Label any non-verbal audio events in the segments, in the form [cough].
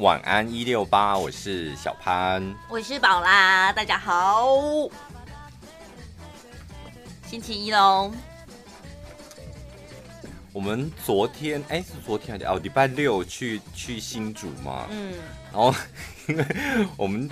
晚安一六八，我是小潘，我是宝拉，大家好，星期一喽。我们昨天哎，是昨天还是哦？礼拜六去去新竹嘛，嗯，然后 [laughs] 因为我们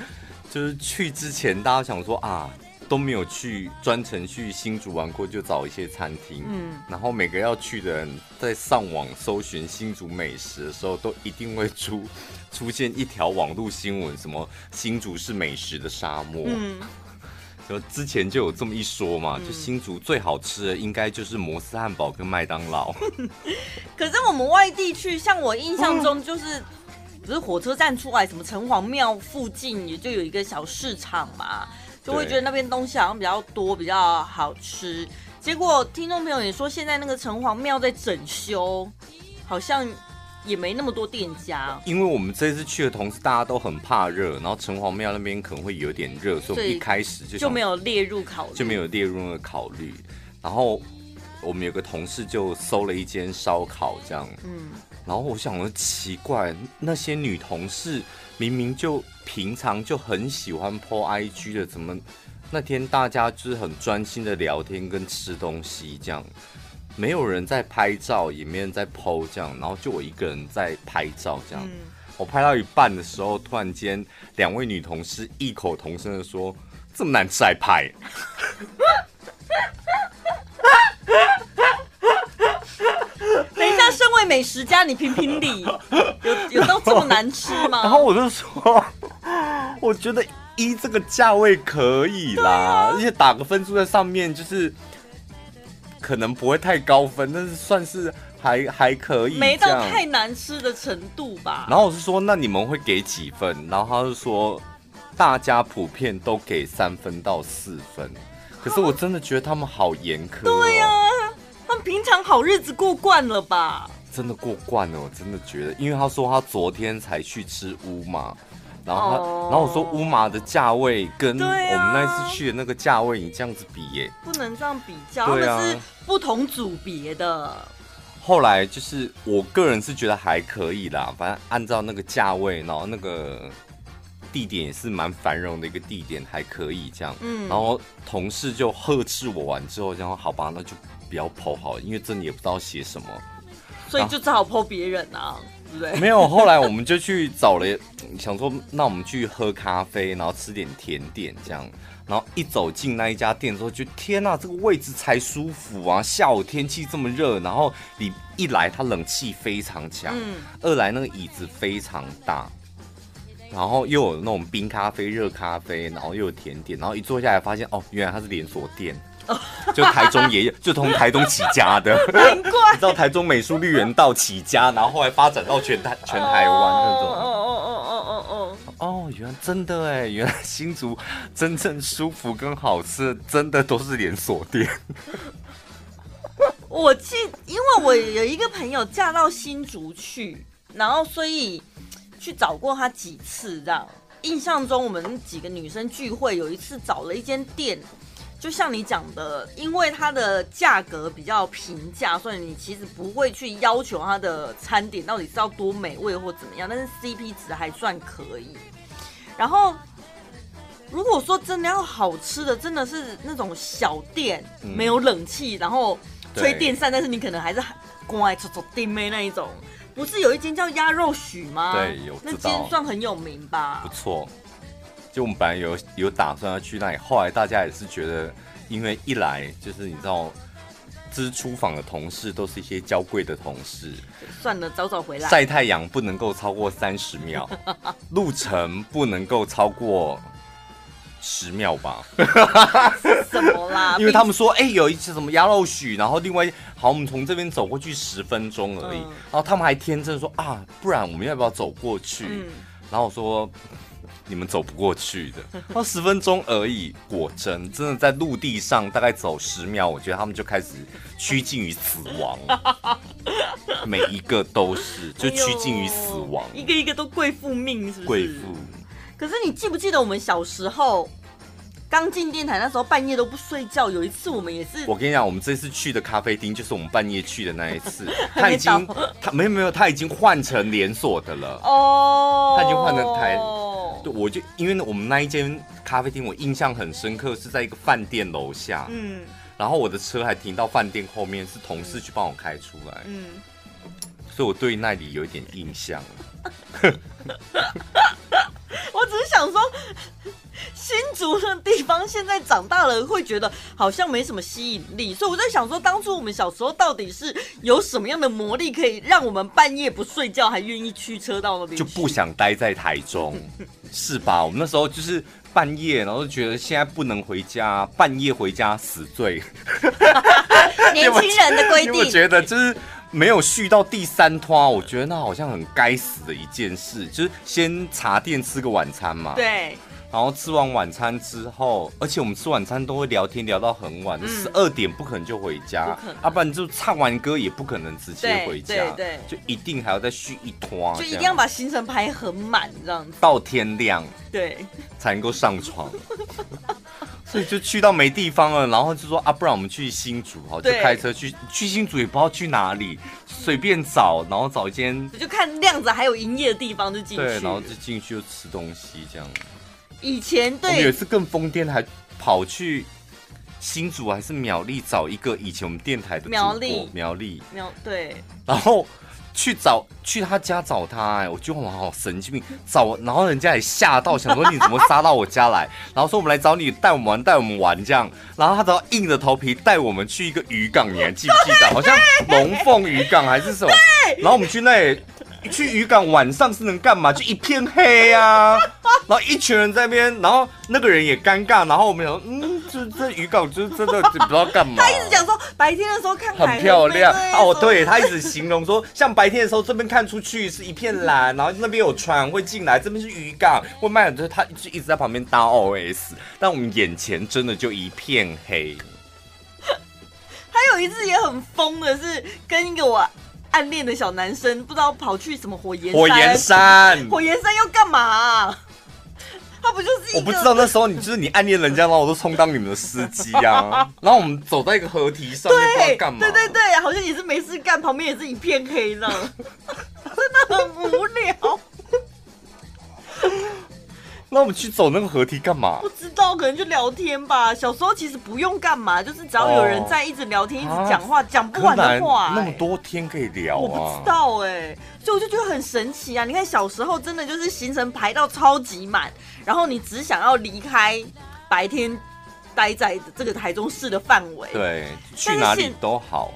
就是去之前，大家想说啊。都没有去专程去新竹玩过，就找一些餐厅。嗯，然后每个要去的人在上网搜寻新竹美食的时候，都一定会出出现一条网络新闻，什么新竹是美食的沙漠。嗯，[laughs] 就之前就有这么一说嘛，就新竹最好吃的应该就是摩斯汉堡跟麦当劳。[laughs] 可是我们外地去，像我印象中就是不是火车站出来，什么城隍庙附近也就有一个小市场嘛。就会觉得那边东西好像比较多，比较好吃。结果听众朋友也说，现在那个城隍庙在整修，好像也没那么多店家。因为我们这次去的同时，大家都很怕热，然后城隍庙那边可能会有点热，所以我们一开始就就没有列入考虑，就没有列入那个考虑。然后我们有个同事就搜了一间烧烤，这样，嗯，然后我想说奇怪，那些女同事。明明就平常就很喜欢 po IG 的，怎么那天大家就是很专心的聊天跟吃东西这样，没有人在拍照，也没人在 po 这样，然后就我一个人在拍照这样。嗯、我拍到一半的时候，突然间两位女同事异口同声的说：“这么难吃还拍？”身为美食家，你评评理，[laughs] 有有到这么难吃吗？然后我就说，我觉得一这个价位可以啦，啊、而且打个分数在上面，就是可能不会太高分，但是算是还还可以，没到太难吃的程度吧。然后我是说，那你们会给几分？然后他就说，大家普遍都给三分到四分，可是我真的觉得他们好严苛、喔。对呀、啊。平常好日子过惯了吧？真的过惯了，我真的觉得，因为他说他昨天才去吃乌马，然后他，oh. 然后我说乌马的价位跟我们那次去的那个价位，你这样子比耶，不能这样比较，对啊，是不同组别的。后来就是我个人是觉得还可以啦，反正按照那个价位，然后那个地点也是蛮繁荣的一个地点，还可以这样。嗯，然后同事就呵斥我完之后，然后好吧，那就。不要 po 好，因为真的也不知道写什么，所以就只好 po 别人啊，对不对？没有，后来我们就去找了，想说那我们去喝咖啡，然后吃点甜点这样，然后一走进那一家店之后，就天哪，这个位置才舒服啊！下午天气这么热，然后你一来它冷气非常强，嗯，二来那个椅子非常大，然后又有那种冰咖啡、热咖啡，然后又有甜点，然后一坐下来发现哦，原来它是连锁店。[laughs] 就台中也有，就从台中起家的，难怪你知道台中美术绿园道起家，然后后来发展到全台全台湾那种。哦哦哦哦哦哦哦，原来真的哎，原来新竹真正舒服跟好吃的，真的都是连锁店。[laughs] 我记，因为我有一个朋友嫁到新竹去，然后所以去找过他几次，这样印象中我们几个女生聚会，有一次找了一间店。就像你讲的，因为它的价格比较平价，所以你其实不会去要求它的餐点到底是要多美味或怎么样，但是 CP 值还算可以。然后，如果说真的要好吃的，真的是那种小店，嗯、没有冷气，然后吹电扇，但是你可能还是乖做做店妹那一种。不是有一间叫鸭肉许吗？对，有。那间算很有名吧？不错。就我们本来有有打算要去那里，后来大家也是觉得，因为一来就是你知道，支出访的同事都是一些娇贵的同事，算了，早早回来。晒太阳不能够超过三十秒，[laughs] 路程不能够超过十秒吧？什么啦？[laughs] 因为他们说，哎、欸，有一次什么鸭肉许，然后另外好，我们从这边走过去十分钟而已，嗯、然后他们还天真说啊，不然我们要不要走过去？嗯、然后我说。你们走不过去的，[laughs] 他十分钟而已。果真，真的在陆地上大概走十秒，我觉得他们就开始趋近于死亡。[laughs] 每一个都是，就趋近于死亡，一个一个都贵妇命，是不是？贵妇。可是你记不记得我们小时候刚进电台那时候半夜都不睡觉。有一次我们也是，我跟你讲，我们这次去的咖啡厅就是我们半夜去的那一次。[laughs] 他已经，他没有没有，他已经换成连锁的了。哦，他已经换成台。对，我就因为我们那一间咖啡厅，我印象很深刻，是在一个饭店楼下。嗯。然后我的车还停到饭店后面，是同事去帮我开出来。嗯。所以我对那里有一点印象。[laughs] 我只是想说，新竹的地方现在长大了会觉得好像没什么吸引力，所以我在想说，当初我们小时候到底是有什么样的魔力，可以让我们半夜不睡觉还愿意驱车到那边？就不想待在台中，是吧？我们那时候就是半夜，然后就觉得现在不能回家，半夜回家死罪。[laughs] 年轻人的规定，我觉得就是。没有续到第三拖，我觉得那好像很该死的一件事，就是先茶店吃个晚餐嘛。对。然后吃完晚餐之后，而且我们吃晚餐都会聊天聊到很晚，十二、嗯、点不可能就回家，要不，然就唱完歌也不可能直接回家，对，对对，就一定还要再续一拖，就一定要把行程排很满这样。子，到天亮，对，才能够上床。[laughs] 所以就去到没地方了，然后就说啊，不然我们去新竹，哈，就开车去去新竹，也不知道去哪里，随便找，然后找一间，就看亮子还有营业的地方就进去，对，然后就进去就吃东西这样。以前对，我们有一次更疯癫，还跑去新竹还是苗栗找一个以前我们电台的苗栗苗栗苗对，然后。去找去他家找他，哎，我觉得我好神经病，找，然后人家也吓到，想说你怎么杀到我家来，[laughs] 然后说我们来找你，带我们玩，带我们玩这样，然后他只要硬着头皮带我们去一个渔港，你还记不记得？好像 [laughs] 龙凤渔港还是什么？然后我们去那里。去渔港晚上是能干嘛？就一片黑啊，[laughs] 然后一群人在那边，然后那个人也尴尬，然后我们想说，嗯，这这渔港就是真的不知道干嘛。他一直讲说白天的时候看很漂亮哦，对，他一直形容说，像白天的时候这边看出去是一片蓝，然后那边有船会进来，这边是渔港会卖就是，他就一直在旁边搭 OS，但我们眼前真的就一片黑。[laughs] 还有一次也很疯的是跟一个我。暗恋的小男生不知道跑去什么火焰山，火焰山，火焰山要干嘛、啊？他不就是？我不知道那时候你就是你暗恋人家，然后我都充当你们的司机啊。[laughs] 然后我们走在一个河堤上干嘛。对对对，好像也是没事干，旁边也是一片黑呢，[laughs] 真的很无聊。那我们去走那个河堤干嘛？不知道，可能就聊天吧。小时候其实不用干嘛，就是只要有人在，一直聊天，哦、一直讲话，讲、啊、不完的话、欸。那么多天可以聊啊！我不知道哎、欸，所以我就觉得很神奇啊！你看小时候真的就是行程排到超级满，然后你只想要离开白天待在这个台中市的范围，对，去哪里都好。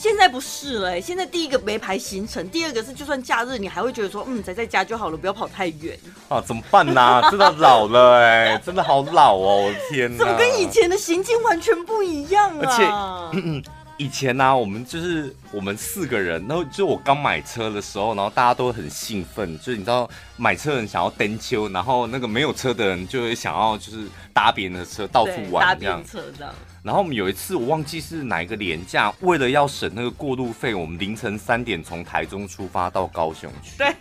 现在不是了、欸，现在第一个没排行程，第二个是就算假日，你还会觉得说，嗯，宅在家就好了，不要跑太远啊，怎么办呢、啊？[laughs] 真的老了哎、欸，真的好老哦，我的天哪！怎么跟以前的行径完全不一样啊？而且，[clears throat] 以前呢、啊，我们就是我们四个人，然后就我刚买车的时候，然后大家都很兴奋，就是你知道买车人想要登秋，然后那个没有车的人就会想要就是搭别人的车到处玩这样。车这样。然后我们有一次我忘记是哪一个连假，为了要省那个过路费，我们凌晨三点从台中出发到高雄去。对。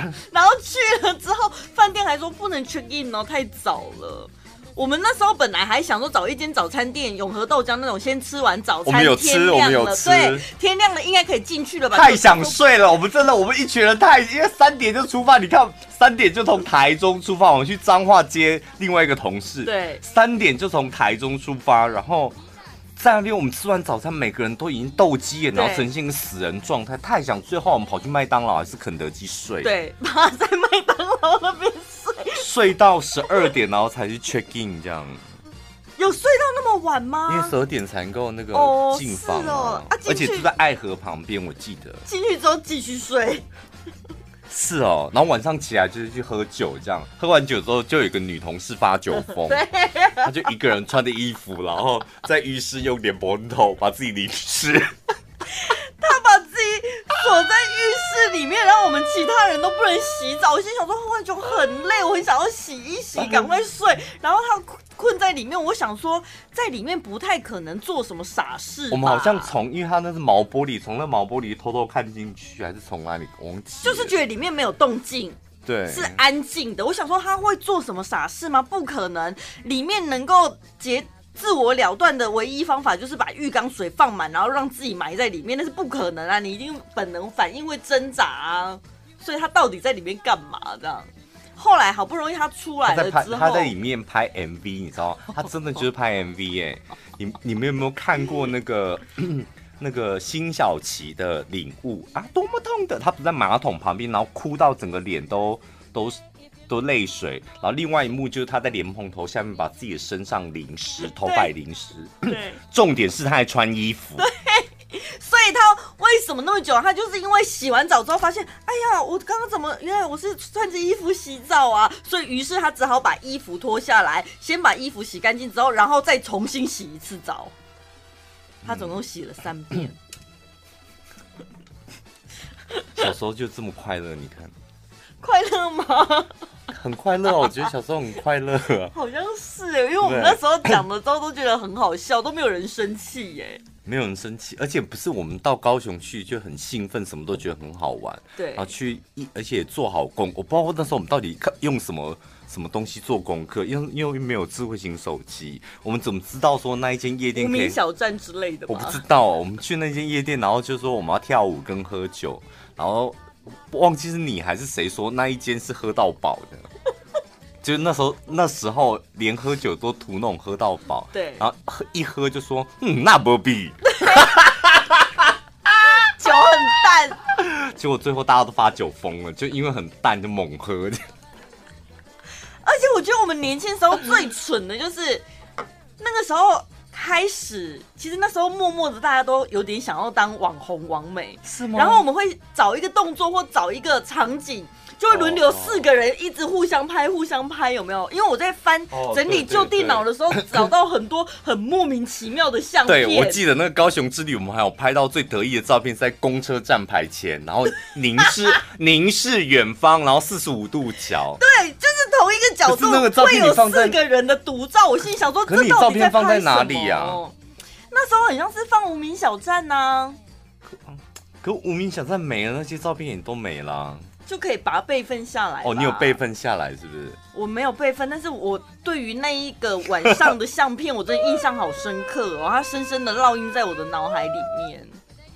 [laughs] 然后去了之后，饭店还说不能 check in 哦，太早了。我们那时候本来还想说找一间早餐店，永和豆浆那种，先吃完早餐。我们有吃，我们有吃。对，天亮了应该可以进去了吧？太想睡了，我们真的，我们一群人太，因为三点就出发，你看三点就从台中出发，我们去彰化接另外一个同事。对，三点就从台中出发，然后在那边我们吃完早餐，每个人都已经斗鸡眼，然后呈现一个死人状态，太想最。后我们跑去麦当劳还是肯德基睡。对，趴在麦当劳那边。[laughs] 睡到十二点，然后才去 check in，这样。有睡到那么晚吗？因为十二点才能够那个进房啊，哦啊，而且住在爱河旁边，我记得。进去之后继续睡。是哦，然后晚上起来就是去喝酒，这样。喝完酒之后，就有一个女同事发酒疯，[laughs] 对，她就一个人穿的衣服，然后在浴室用莲蓬头把自己淋湿。[laughs] 他把 [laughs] 锁在浴室里面，然后我们其他人都不能洗澡。我心想说，喝完酒很累，我很想要洗一洗，赶快睡。[laughs] 然后他困在里面，我想说，在里面不太可能做什么傻事。我们好像从，因为他那是毛玻璃，从那毛玻璃偷偷看进去，还是从哪里？忘记。就是觉得里面没有动静。对，是安静的。我想说他会做什么傻事吗？不可能，里面能够结自我了断的唯一方法就是把浴缸水放满，然后让自己埋在里面，那是不可能啊！你一定本能反应会挣扎啊，所以他到底在里面干嘛？这样。后来好不容易他出来了之后，他在，里面拍 MV，你知道吗？他真的就是拍 MV 哎！你你们有没有看过那个那个辛晓琪的领悟啊？多么痛的！他不在马桶旁边，然后哭到整个脸都都是都泪水。然后另外一幕就是他在莲蓬头下面把自己的身上淋湿，头发淋湿。对，[clears throat] 重点是他还穿衣服。对。所以他为什么那么久？他就是因为洗完澡之后发现，哎呀，我刚刚怎么？原来我是穿着衣服洗澡啊！所以于是他只好把衣服脱下来，先把衣服洗干净之后，然后再重新洗一次澡。他总共洗了三遍。小时候就这么快乐，你看，[laughs] 快乐吗？很快乐，我觉得小时候很快乐啊。[laughs] 好像是哎，因为我们那时候讲的时候都觉得很好笑，都没有人生气耶。没有人生气，而且不是我们到高雄去就很兴奋，什么都觉得很好玩。对，然后去一，而且做好功。我不知道那时候我们到底看用什么什么东西做功课，因为因为没有智慧型手机，我们怎么知道说那一间夜店可以无名小站之类的？我不知道。我们去那间夜店，然后就说我们要跳舞跟喝酒，然后忘记是你还是谁说那一间是喝到饱的。[laughs] 就那时候，那时候连喝酒都图那种喝到饱，对，然后喝一喝就说，嗯，那不必，[laughs] 酒很淡，结果最后大家都发酒疯了，就因为很淡就猛喝。而且我觉得我们年轻时候最蠢的就是那个时候开始，其实那时候默默的大家都有点想要当网红网美，是吗？然后我们会找一个动作或找一个场景。就会轮流四个人一直互相拍，互相拍，有没有？因为我在翻整理旧电脑的时候，找到很多很莫名其妙的相片。[laughs] 对，我记得那个高雄之旅，我们还有拍到最得意的照片，是在公车站牌前，然后凝视 [laughs] 凝视远方，然后四十五度角。对，就是同一个角度，会有四个人的独照。我心里想说，可是你照片放在哪里呀？那时候很像是放无名小站呐。可无名小站没了，那些照片也都没了。就可以把它备份下来。哦，你有备份下来是不是？我没有备份，但是我对于那一个晚上的相片，我真的印象好深刻哦，它深深的烙印在我的脑海里面。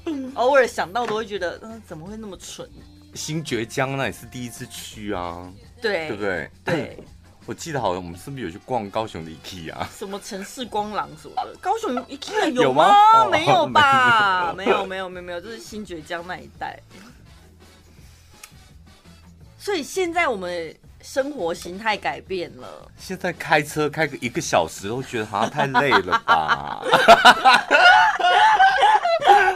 [laughs] 偶尔想到都会觉得，嗯，怎么会那么蠢？新觉江那也是第一次去啊，对，对不对？对，[coughs] 我记得好像我们是不是有去逛高雄的 IKEA 啊？什么城市光廊什么的？高雄 IKEA [laughs] 有吗？有吗？没有吧？[laughs] 没有，没有，没有，没有，就是新崛江那一带。所以现在我们生活形态改变了。现在开车开个一个小时都觉得好像太累了吧？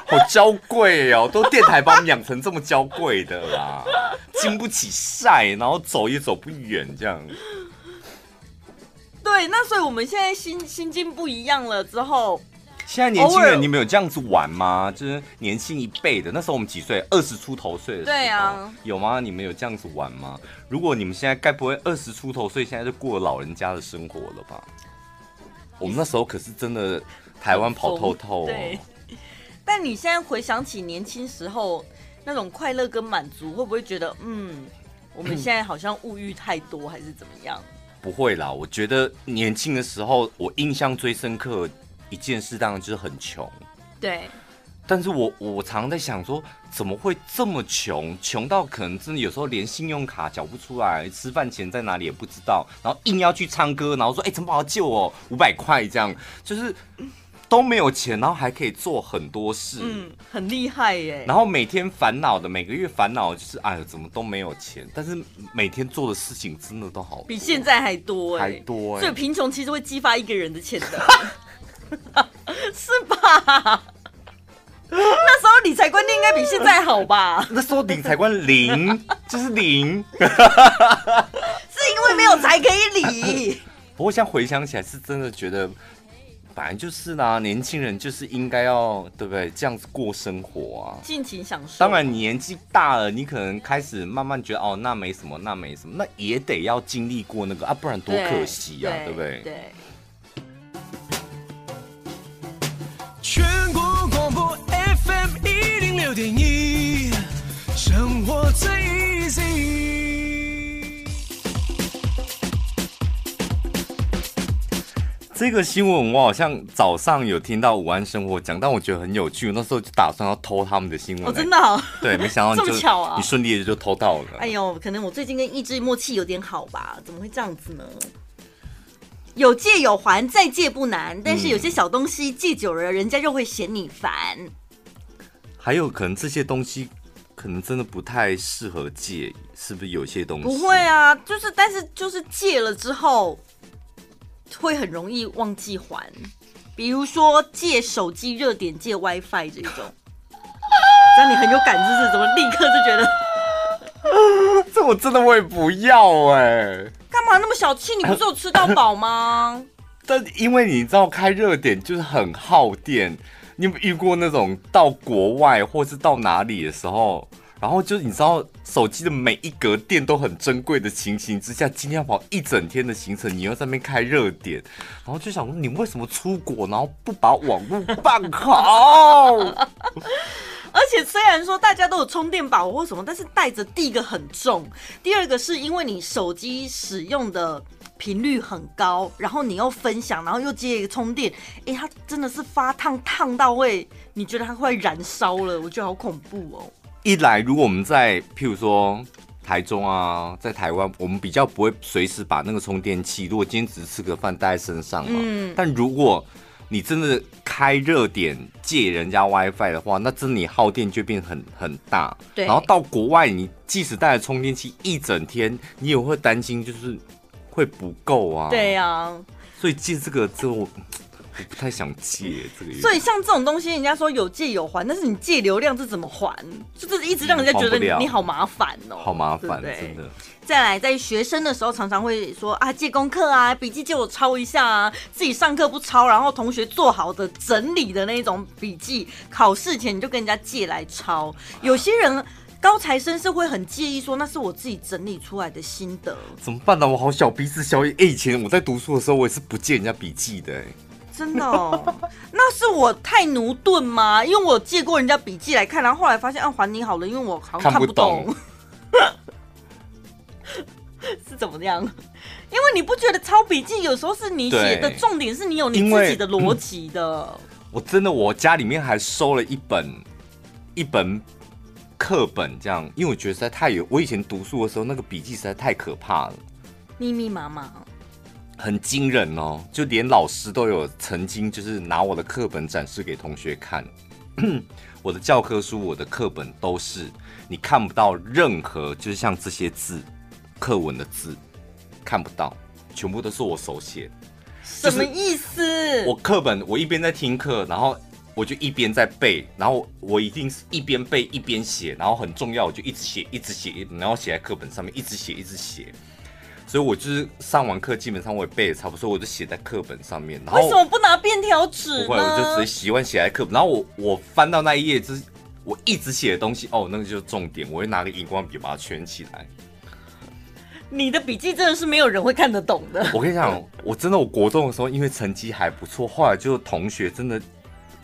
好娇贵哦，都电台把我们养成这么娇贵的啦，经不起晒，然后走也走不远这样。对，那所以我们现在心心境不一样了之后。现在年轻人，你们有这样子玩吗？就是年轻一辈的，那时候我们几岁？二十出头岁的时候，对啊，有吗？你们有这样子玩吗？如果你们现在该不会二十出头岁，现在就过老人家的生活了吧？我们那时候可是真的台湾跑透透哦。对。但你现在回想起年轻时候那种快乐跟满足，会不会觉得嗯，我们现在好像物欲太多，还是怎么样？不会啦，我觉得年轻的时候，我印象最深刻。一件事当然就是很穷，对。但是我我常常在想说，怎么会这么穷？穷到可能真的有时候连信用卡缴不出来，吃饭钱在哪里也不知道，然后硬要去唱歌，然后说：“哎、欸，怎么好借我五百块？”这样就是都没有钱，然后还可以做很多事，嗯，很厉害耶。然后每天烦恼的，每个月烦恼就是：哎呀，怎么都没有钱？但是每天做的事情真的都好，比现在还多，还多。所以贫穷其实会激发一个人的潜能。[laughs] 是吧？那时候理财观念应该比现在好吧？那时候理财观零 [laughs] 就是零，是因为没有财可以理。[laughs] 不过现在回想起来，是真的觉得，本来就是啦，年轻人就是应该要对不对？这样子过生活啊，尽情享受。当然，你年纪大了，你可能开始慢慢觉得哦，那没什么，那没什么，那也得要经历过那个啊，不然多可惜啊，对，对不对？对。全国广播 FM 一零六点一，生活最 easy。这个新闻我好像早上有听到午安生活讲，但我觉得很有趣。那时候就打算要偷他们的新闻。哦，真的、哦？对，没想到你这么巧啊！你顺利的就偷到了。哎呦，可能我最近跟意志默契有点好吧？怎么会这样子呢？有借有还，再借不难，但是有些小东西借久了，人家又会嫌你烦。还有可能这些东西可能真的不太适合借，是不是有些东西？不会啊，就是但是就是借了之后会很容易忘记还，比如说借手机热点、借 WiFi 这种，[laughs] 这样你很有感知，是怎么立刻就觉得？[laughs] 这我真的我也不要哎、欸！干嘛那么小气？你不是有吃到饱吗？[laughs] 但因为你知道开热点就是很耗电，你有遇过那种到国外或是到哪里的时候，然后就是你知道手机的每一格电都很珍贵的情形之下，今天要跑一整天的行程，你要在那边开热点，然后就想说你为什么出国然后不把网络办好？而且虽然说大家都有充电宝或什么，但是带着第一个很重，第二个是因为你手机使用的频率很高，然后你又分享，然后又接一个充电，哎，它真的是发烫烫到会，你觉得它快燃烧了，我觉得好恐怖哦。一来，如果我们在譬如说台中啊，在台湾，我们比较不会随时把那个充电器，如果今天只是吃个饭带在身上嘛，嗯，但如果你真的开热点借人家 WiFi 的话，那真的你耗电就变很很大。对。然后到国外，你即使带着充电器一整天，你也会担心就是会不够啊。对呀、啊。所以借这个就我不太想借这个。所以像这种东西，人家说有借有还，但是你借流量这怎么还？就是一直让人家觉得你，你好麻烦哦。好麻烦，真的。再来，在学生的时候，常常会说啊，借功课啊，笔记借我抄一下啊。自己上课不抄，然后同学做好的整理的那种笔记，考试前你就跟人家借来抄。有些人高材生是会很介意说，那是我自己整理出来的心得。怎么办呢？我好小鼻子小眼。哎，以前我在读书的时候，我也是不借人家笔记的。真的哦？那是我太驽钝吗？因为我借过人家笔记来看，然后后来发现啊，还你好了，因为我好像看不懂。不懂 [laughs] 是怎么样？因为你不觉得抄笔记有时候是你写的重点，是你有你自己的逻辑的。我真的，我家里面还收了一本一本课本，这样，因为我觉得实在太有。我以前读书的时候，那个笔记实在太可怕了，密密麻麻，很惊人哦。就连老师都有曾经就是拿我的课本展示给同学看，[clears throat] 我的教科书、我的课本都是你看不到任何，就是像这些字。课文的字看不到，全部都是我手写。什么意思？我课本，我一边在听课，然后我就一边在背，然后我一定是一边背一边写，然后很重要，我就一直写，一直写，然后写在课本上面，一直写，一直写。所以我就是上完课，基本上我也背的差不多，我就写在课本上面。然后为什么不拿便条纸？不会，我就直接习惯写在课本。然后我我翻到那一页，就是我一直写的东西，哦，那个就是重点，我会拿个荧光笔把它圈起来。你的笔记真的是没有人会看得懂的。我跟你讲，我真的，我国中的时候，因为成绩还不错，后来就同学真的，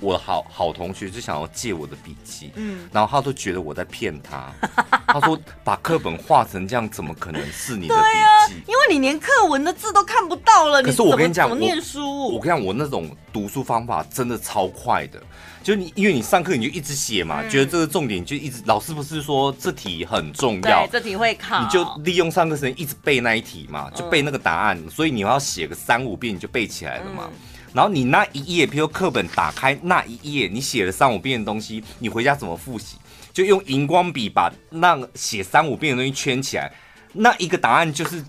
我的好好同学就想要借我的笔记，嗯，然后他都觉得我在骗他，[laughs] 他说把课本画成这样，怎么可能是你的笔记？因为你连课文的字都看不到了。可是我跟你讲，我念书，我跟你讲，我那种读书方法真的超快的。就你，因为你上课你就一直写嘛，嗯、觉得这个重点就一直，老师不是说这题很重要，这题会考，你就利用上课时间一直背那一题嘛，就背那个答案，嗯、所以你要写个三五遍你就背起来了嘛。嗯、然后你那一页，比如课本打开那一页，你写了三五遍的东西，你回家怎么复习？就用荧光笔把那写三五遍的东西圈起来，那一个答案就是。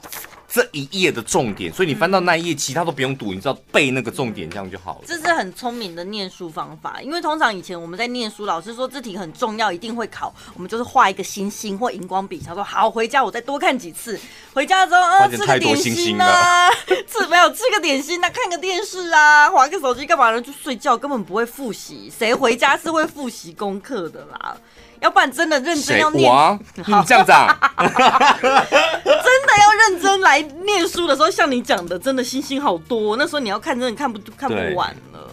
这一页的重点，所以你翻到那一页，其他都不用读，你知道背那个重点，这样就好了。这是很聪明的念书方法，因为通常以前我们在念书，老师说这题很重要，一定会考，我们就是画一个星星或荧光笔，他说好，回家我再多看几次。回家之后，啊，吃个点心啊，[laughs] 吃没有吃个点心啊，看个电视啊，划个手机干嘛呢？就睡觉，根本不会复习。谁回家是会复习功课的啦？要不然真的认真要念，[laughs] 啊、你这样子啊？[laughs] 真的要认真来念书的时候，像你讲的，真的星星好多。那时候你要看，真的看不看不完了。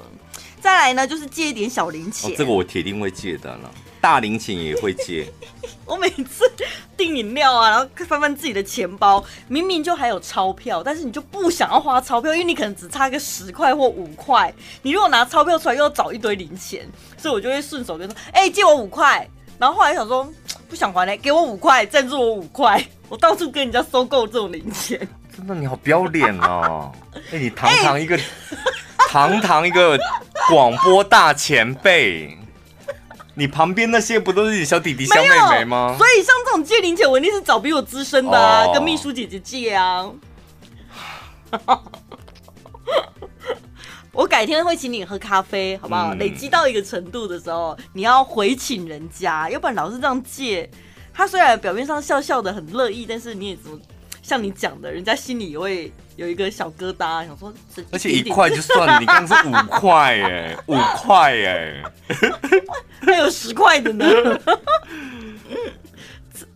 再来呢，就是借一点小零钱。哦，这个我铁定会借的了。大零钱也会借。[laughs] 我每次订饮料啊，然后翻翻自己的钱包，明明就还有钞票，但是你就不想要花钞票，因为你可能只差个十块或五块。你如果拿钞票出来，又要找一堆零钱，所以我就会顺手就说：“哎、欸，借我五块。”然后后来想说不想还嘞，给我五块，赞助我五块，[laughs] 我到处跟人家收购这种零钱。真的，你好不要脸哦！[laughs] 哎、欸，你堂堂一个，欸、[laughs] 堂堂一个广播大前辈。你旁边那些不都是你小弟弟、小妹妹吗？所以像这种借零钱，我一定是找比我资深的啊，oh. 跟秘书姐姐借啊。我改天会请你喝咖啡，好不好？嗯、累积到一个程度的时候，你要回请人家，要不然老是这样借。他虽然表面上笑笑的很乐意，但是你也怎么像你讲的，人家心里也会有一个小疙瘩，想说。而且一块就算了，你刚刚是五块哎，[laughs] 五块哎。还有十块的呢，[laughs]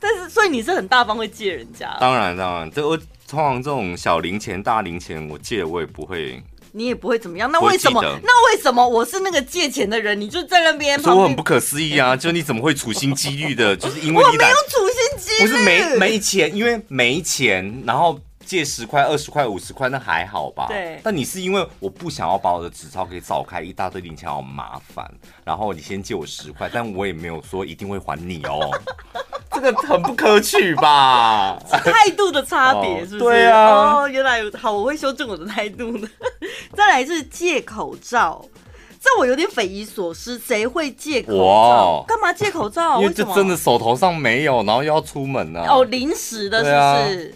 但是所以你是很大方会借人家？当然当然，这我通常这种小零钱、大零钱，我借我也不会，你也不会怎么样。那为什么？那为什么我是那个借钱的人，你就在那边？所以我很不可思议啊！[laughs] 就你怎么会处心积虑的？就是因为你我没有处心积虑，不是没没钱，因为没钱，然后。借十块、二十块、五十块，那还好吧？对。但你是因为我不想要把我的纸钞给找开，一大堆零钱好麻烦，然后你先借我十块，但我也没有说一定会还你哦。[laughs] 这个很不可取吧？态度的差别是不是？对啊。哦，原来好，我会修正我的态度呢。[laughs] 再来是借口罩，这我有点匪夷所思，谁会借口罩？干嘛借口罩？因为就真的手头上没有，然后又要出门呢、啊。哦，临时的，是不是？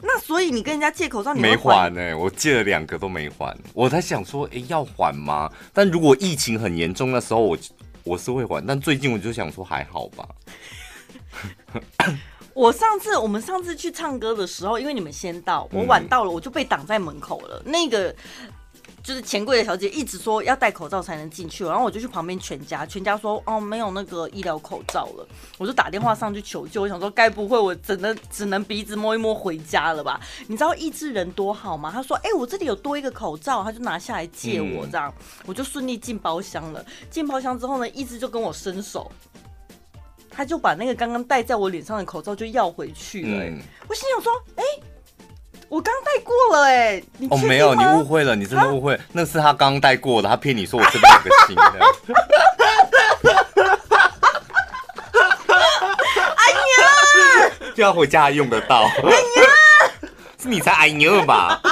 那所以你跟人家借口罩，你没还呢、欸？我借了两个都没还，我在想说，哎、欸，要还吗？但如果疫情很严重的时候，我我是会还。但最近我就想说，还好吧。[coughs] 我上次我们上次去唱歌的时候，因为你们先到，我晚到了，我就被挡在门口了。嗯、那个。就是钱柜的小姐一直说要戴口罩才能进去，然后我就去旁边全家，全家说哦没有那个医疗口罩了，我就打电话上去求救，我想说该不会我只能只能鼻子摸一摸回家了吧？你知道意志人多好吗？他说哎、欸、我这里有多一个口罩，他就拿下来借我这样，我就顺利进包厢了。进包厢之后呢，义智就跟我伸手，他就把那个刚刚戴在我脸上的口罩就要回去了、欸。我心想说哎。欸我刚戴过了哎、欸，哦没有，你误会了，你真的误会，那是他刚戴过的，他骗你说我这边有个新的。[laughs] 哎呀，就要回家用得到。哎呀，是你才哎呀吧？[laughs]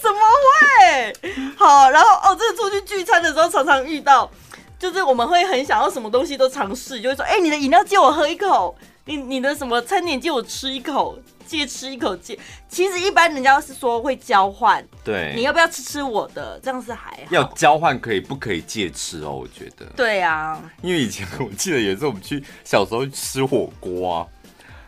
怎么会？好，然后哦，这个出去聚餐的时候常常遇到，就是我们会很想要什么东西都尝试，就会说，哎、欸，你的饮料借我喝一口。你你的什么餐点借我吃一口，借吃一口借。其实一般人家是说会交换，对，你要不要吃吃我的？这样是还好。要交换可以，不可以借吃哦？我觉得。对啊，因为以前我记得也是我们去小时候去吃火锅啊，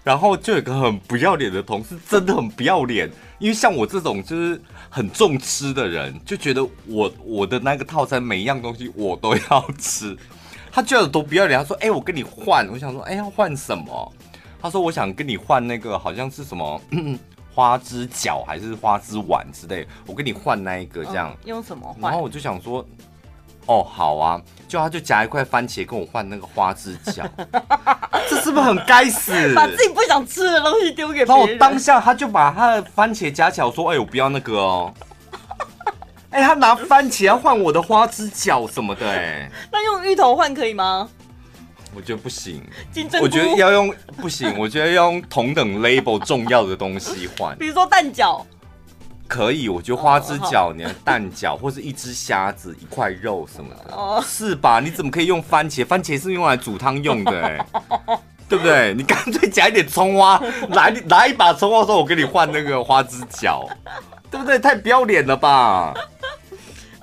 然后就有一个很不要脸的同事，真的很不要脸。因为像我这种就是很重吃的人，就觉得我我的那个套餐每一样东西我都要吃。他居然有多不要脸，他说：“哎、欸，我跟你换。”我想说：“哎、欸，要换什么？”他说：“我想跟你换那个，好像是什么 [clears throat] 花枝脚还是花枝丸之类，我跟你换那一个这样。嗯”用什么换？然后我就想说：“哦，好啊。”就他就夹一块番茄跟我换那个花枝脚，[laughs] 这是不是很该死？把自己不想吃的东西丢给别人。然后我当下他就把他的番茄夹起来，我说：“哎、欸，我不要那个哦。”哎、欸，他拿番茄要换我的花枝脚什么的、欸，哎，那用芋头换可以吗？我觉得不行，我觉得要用不行，[laughs] 我觉得要用同等 label 重要的东西换，比如说蛋饺，可以，我觉得花枝饺、你的蛋饺或是一只虾子、一块肉什么的，哦，是吧？你怎么可以用番茄？番茄是用来煮汤用的、欸，哎，[laughs] 对不对？你干脆夹一点葱花，来拿一把葱花，说我给你换那个花枝饺，对不对？太不要脸了吧！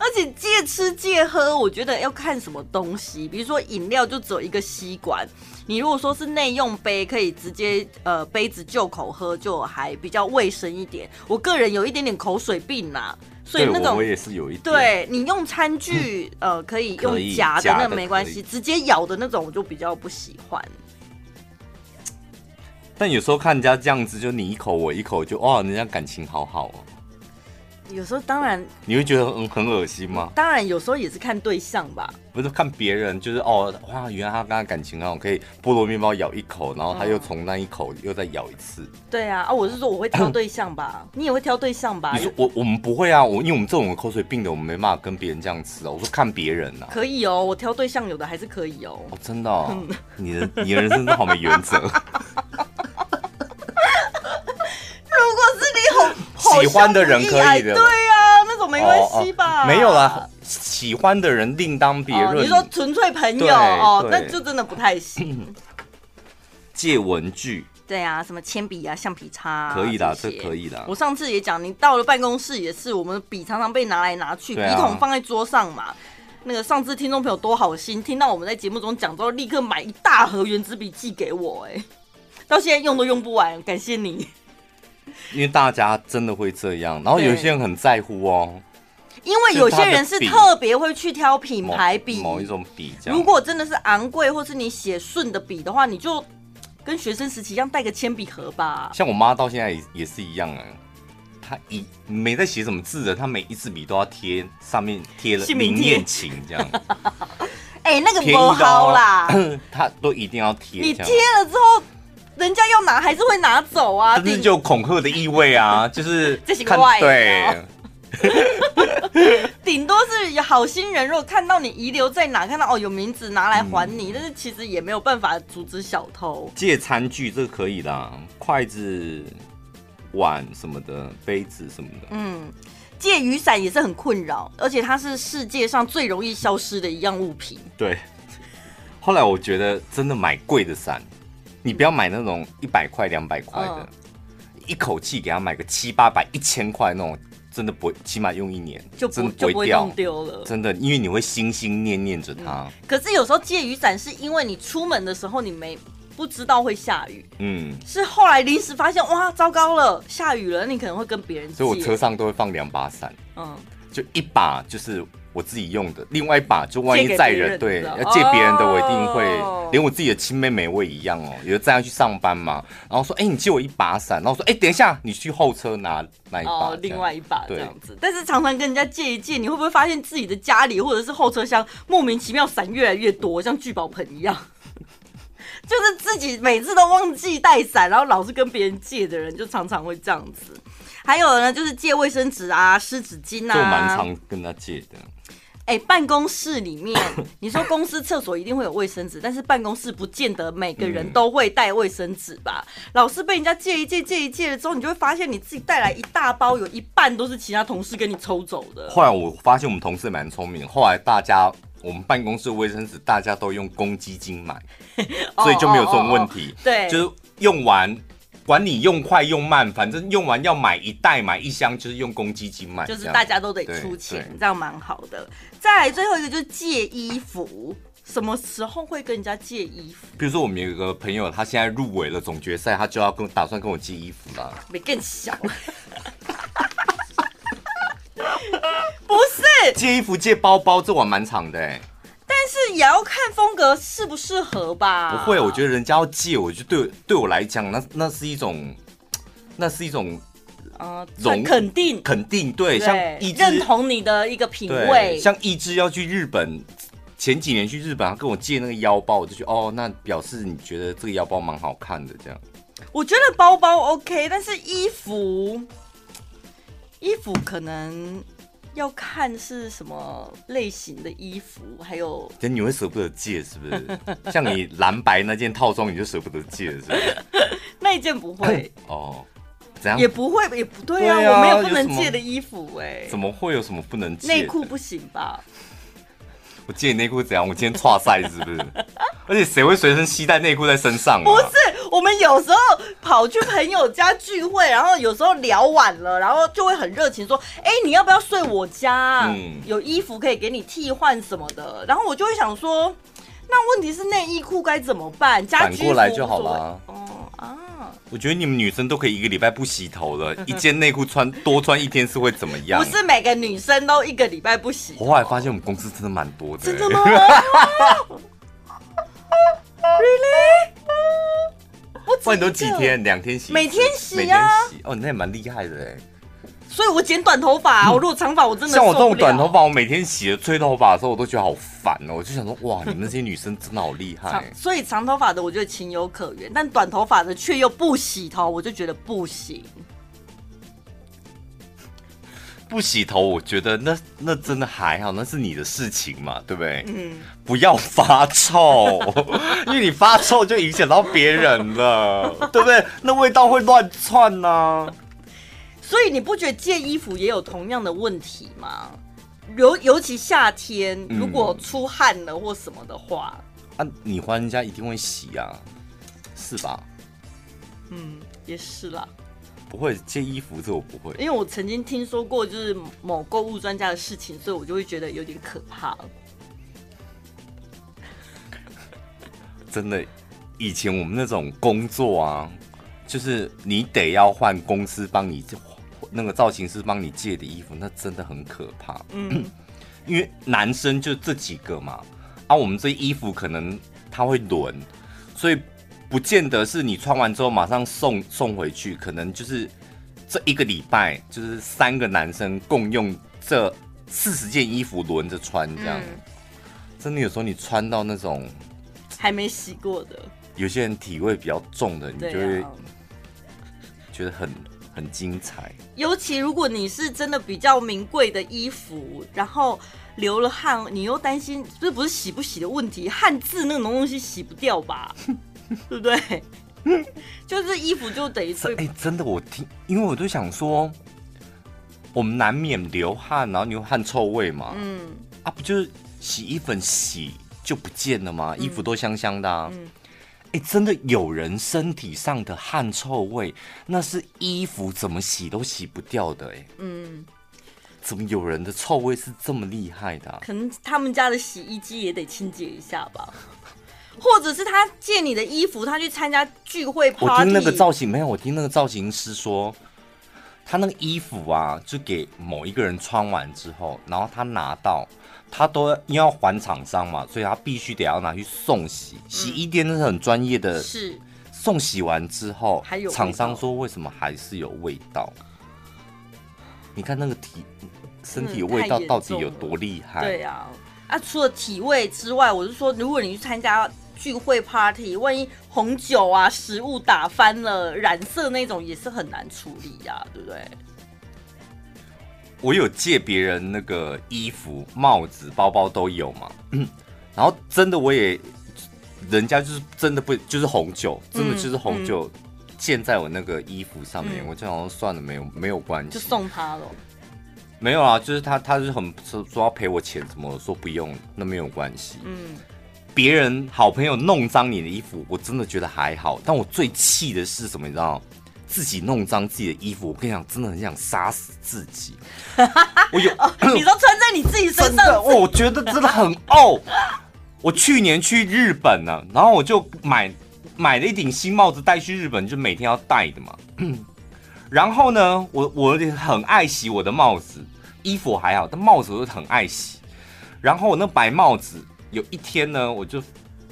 而且借吃借喝，我觉得要看什么东西。比如说饮料就只有一个吸管，你如果说是内用杯，可以直接呃杯子就口喝，就还比较卫生一点。我个人有一点点口水病呐，所以那种我也是有一点。对，你用餐具 [laughs] 呃可以用夹的，那没关系，直接咬的那种我就比较不喜欢。但有时候看人家这样子，就你一口我一口就，就哇，人家感情好好哦。有时候当然，你会觉得很很恶心吗？当然有时候也是看对象吧。不是看别人，就是哦，哇，原来他跟他感情好，可以菠萝面包咬一口，然后他又从那一口又再咬一次。嗯、对啊，啊，我是说我会挑对象吧，[coughs] 你也会挑对象吧？你说我我们不会啊，我因为我们这种口水病的，我们没办法跟别人这样吃啊。我说看别人啊，可以哦，我挑对象有的还是可以哦。哦，真的、哦，[laughs] 你的你的人生都好没原则。如果是你好喜欢的人可以的，对呀、啊，那种没关系吧、哦哦？没有啦，喜欢的人另当别论、哦。你说纯粹朋友哦，那就真的不太行。[clears throat] 借文具，对啊，什么铅笔啊、橡皮擦、啊，可以的，这可以的。我上次也讲，你到了办公室也是，我们笔常常被拿来拿去，笔筒放在桌上嘛。那个上次听众朋友多好心，听到我们在节目中讲之后，立刻买一大盒原子笔寄给我，哎，到现在用都用不完，感谢你。因为大家真的会这样，然后有些人很在乎哦。因为有些人是特别会去挑品牌笔，某一种笔。如果真的是昂贵，或是你写顺的笔的话，你就跟学生时期一样带个铅笔盒吧。像我妈到现在也也是一样啊，她一没在写什么字的，她每一支笔都要贴上面贴了明艳情这样。[laughs] 哎、欸，那个不好啦，[coughs] 她都一定要贴。你贴了之后。人家要拿还是会拿走啊，这是就恐吓的意味啊，[laughs] 就是这些怪对，[laughs] 顶多是有好心人，如果看到你遗留在哪，看到哦有名字拿来还你，嗯，但是其实也没有办法阻止小偷。借餐具这个可以啦，筷子、碗什么的，杯子什么的。嗯，借雨伞也是很困扰，而且它是世界上最容易消失的一样物品。对，后来我觉得真的买贵的伞。你不要买那种一百块、两百块的，一口气给他买个七八百、一千块那种，真的不会，起码用一年就真的不会掉，丢了。真的，因为你会心心念念着它。可是有时候借雨伞是因为你出门的时候你没不知道会下雨，嗯，是后来临时发现哇，糟糕了，下雨了，你可能会跟别人借。所以我车上都会放两把伞，嗯，就一把就是。我自己用的，另外一把就万一载人，对，要借别人的，我一定会，哦、连我自己的亲妹妹我也一样哦。有的这样去上班嘛，然后说，哎、欸，你借我一把伞，然后说，哎、欸，等一下，你去后车拿那一把，哦，另外一把这样子。但是常常跟人家借一借，你会不会发现自己的家里或者是后车厢莫名其妙伞越来越多，像聚宝盆一样？[laughs] 就是自己每次都忘记带伞，然后老是跟别人借的人，就常常会这样子。还有呢，就是借卫生纸啊、湿纸巾啊，就蛮常跟他借的。哎、欸，办公室里面，你说公司厕所一定会有卫生纸，但是办公室不见得每个人都会带卫生纸吧？嗯、老是被人家借一借、借一借了之后，你就会发现你自己带来一大包，有一半都是其他同事跟你抽走的。后来我发现我们同事蛮聪明，后来大家我们办公室卫生纸大家都用公积金买，[laughs] 所以就没有这种问题。哦哦哦哦对，就是用完。管你用快用慢，反正用完要买一袋买一箱，就是用公积金买，就是大家都得出钱，这样蛮好的。再来最后一个就是借衣服，什么时候会跟人家借衣服？比如说我们有一个朋友，他现在入围了总决赛，他就要跟打算跟我借衣服了。没更小，[laughs] 不是借衣服借包包，这碗蛮长的哎。但是也要看风格适不适合吧。不会，我觉得人家要借，我就对对我来讲，那那是一种，那是一种，呃，肯定肯定对，像一认同你的一个品味。像一之要去日本，前几年去日本，他跟我借那个腰包，我就觉得哦，那表示你觉得这个腰包蛮好看的，这样。我觉得包包 OK，但是衣服，衣服可能。要看是什么类型的衣服，还有，等你会舍不得借是不是？[laughs] 像你蓝白那件套装，你就舍不得借是不是？[laughs] 那一件不会 [coughs] 哦，怎样？也不会，也不对啊，我没有不能借的衣服哎、欸，怎么会有什么不能借？内裤不行吧？我借你内裤怎样？我今天跨赛是不是？[laughs] 而且谁会随身携带内裤在身上？啊不是，我们有时候跑去朋友家聚会，然后有时候聊晚了，然后就会很热情说：“哎、欸，你要不要睡我家？嗯，有衣服可以给你替换什么的。”然后我就会想说：“那问题是内衣裤该怎么办？家居过来就好了。”哦啊。我觉得你们女生都可以一个礼拜不洗头了，一件内裤穿多穿一天是会怎么样？不是每个女生都一个礼拜不洗。我后来发现我们公司真的蛮多的。真的吗？[laughs] [laughs] Really？我你都几天？两天洗？每天洗啊？洗哦，你那也蛮厉害的哎。所以我剪短头发、啊。[laughs] 我如果长发，我真的像我这种短头发，我每天洗了吹头发的时候，我都觉得好烦哦。我就想说，哇，你们那些女生真的好厉害。所以长头发的我觉得情有可原，但短头发的却又不洗头，我就觉得不行。不洗头，我觉得那那真的还好，那是你的事情嘛，对不对？嗯。不要发臭，[laughs] 因为你发臭就影响到别人了，对不对？那味道会乱窜呐。所以你不觉得借衣服也有同样的问题吗？尤尤其夏天，如果出汗了或什么的话，嗯、啊，你还人家一定会洗啊，是吧？嗯，也是啦。不会借衣服，这我不会，因为我曾经听说过就是某购物专家的事情，所以我就会觉得有点可怕。真的，以前我们那种工作啊，就是你得要换公司帮你。那个造型师帮你借的衣服，那真的很可怕。嗯，[clears throat] 因为男生就这几个嘛，啊，我们这衣服可能他会轮，所以不见得是你穿完之后马上送送回去，可能就是这一个礼拜就是三个男生共用这四十件衣服轮着穿这样。嗯，真的有时候你穿到那种还没洗过的，有些人体味比较重的，你就会觉得很。很精彩，尤其如果你是真的比较名贵的衣服，然后流了汗，你又担心这不是洗不洗的问题，汗渍那种东西洗不掉吧？[laughs] [laughs] 对不对？[laughs] 就是衣服就等于说，哎，真的，我听，因为我就想说，我们难免流汗，然后你有汗臭味嘛，嗯，啊，不就是洗衣粉洗就不见了吗？衣服都香香的啊。嗯哎，真的有人身体上的汗臭味，那是衣服怎么洗都洗不掉的哎。嗯，怎么有人的臭味是这么厉害的啊？可能他们家的洗衣机也得清洁一下吧，或者是他借你的衣服，他去参加聚会 party。我听那个造型没有，我听那个造型师说，他那个衣服啊，就给某一个人穿完之后，然后他拿到。他都因为要还厂商嘛，所以他必须得要拿去送洗。洗衣店那是很专业的，是送洗完之后，厂商说为什么还是有味道？你看那个体身体味道到底有多厉害？对啊，啊，除了体味之外，我是说，如果你去参加聚会 party，万一红酒啊、食物打翻了、染色那种，也是很难处理呀、啊，对不对？我有借别人那个衣服、帽子、包包都有嘛，[clears throat] 然后真的我也，人家就是真的不就是红酒，真的就是红酒溅在我那个衣服上面，嗯、我就想说算了，没有没有关系，就送他了。没有啊，就是他他是很说说要赔我钱什么，说不用，那没有关系。嗯，别人好朋友弄脏你的衣服，我真的觉得还好，但我最气的是什么，你知道？自己弄脏自己的衣服，我跟你讲，真的很想杀死自己。[laughs] 我有，你都穿在你自己身上，哦，我觉得真的很哦。我去年去日本呢，然后我就买买了一顶新帽子带去日本，就每天要戴的嘛。然后呢，我我很爱洗我的帽子，衣服还好，但帽子我都很爱洗。然后我那白帽子，有一天呢，我就。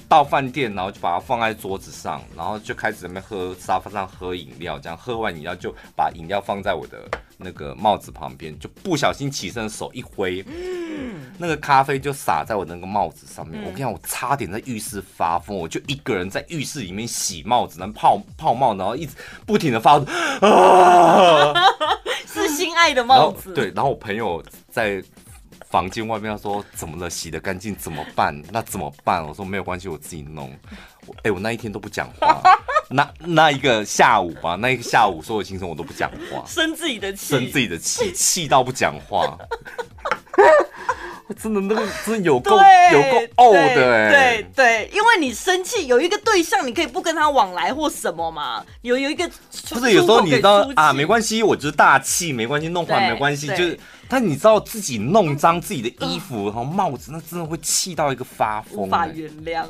到饭店，然后就把它放在桌子上，然后就开始在那边喝沙发上喝饮料，这样喝完饮料就把饮料放在我的那个帽子旁边，就不小心起身手一挥，嗯，那个咖啡就洒在我那个帽子上面。嗯、我跟你讲，我差点在浴室发疯，我就一个人在浴室里面洗帽子，然后泡泡帽，然后一直不停的发 [laughs] 啊，是心爱的帽子。对，然后我朋友在。房间外面他说怎么了？洗的干净怎么办？那怎么办？我说没有关系，我自己弄。哎、欸，我那一天都不讲话，那那一个下午吧，那一个下午所有行程我都不讲话，生自己的气，生自己的气，[laughs] 气到不讲话。我真的那个真的有够有够傲的哎、欸，对对，因为你生气有一个对象，你可以不跟他往来或什么嘛，有有一个不是有时候你知道啊，没关系，我就是大气，没关系，弄坏没关系，就是。但你知道自己弄脏自己的衣服，和帽子，那真的会气到一个发疯，无法原谅。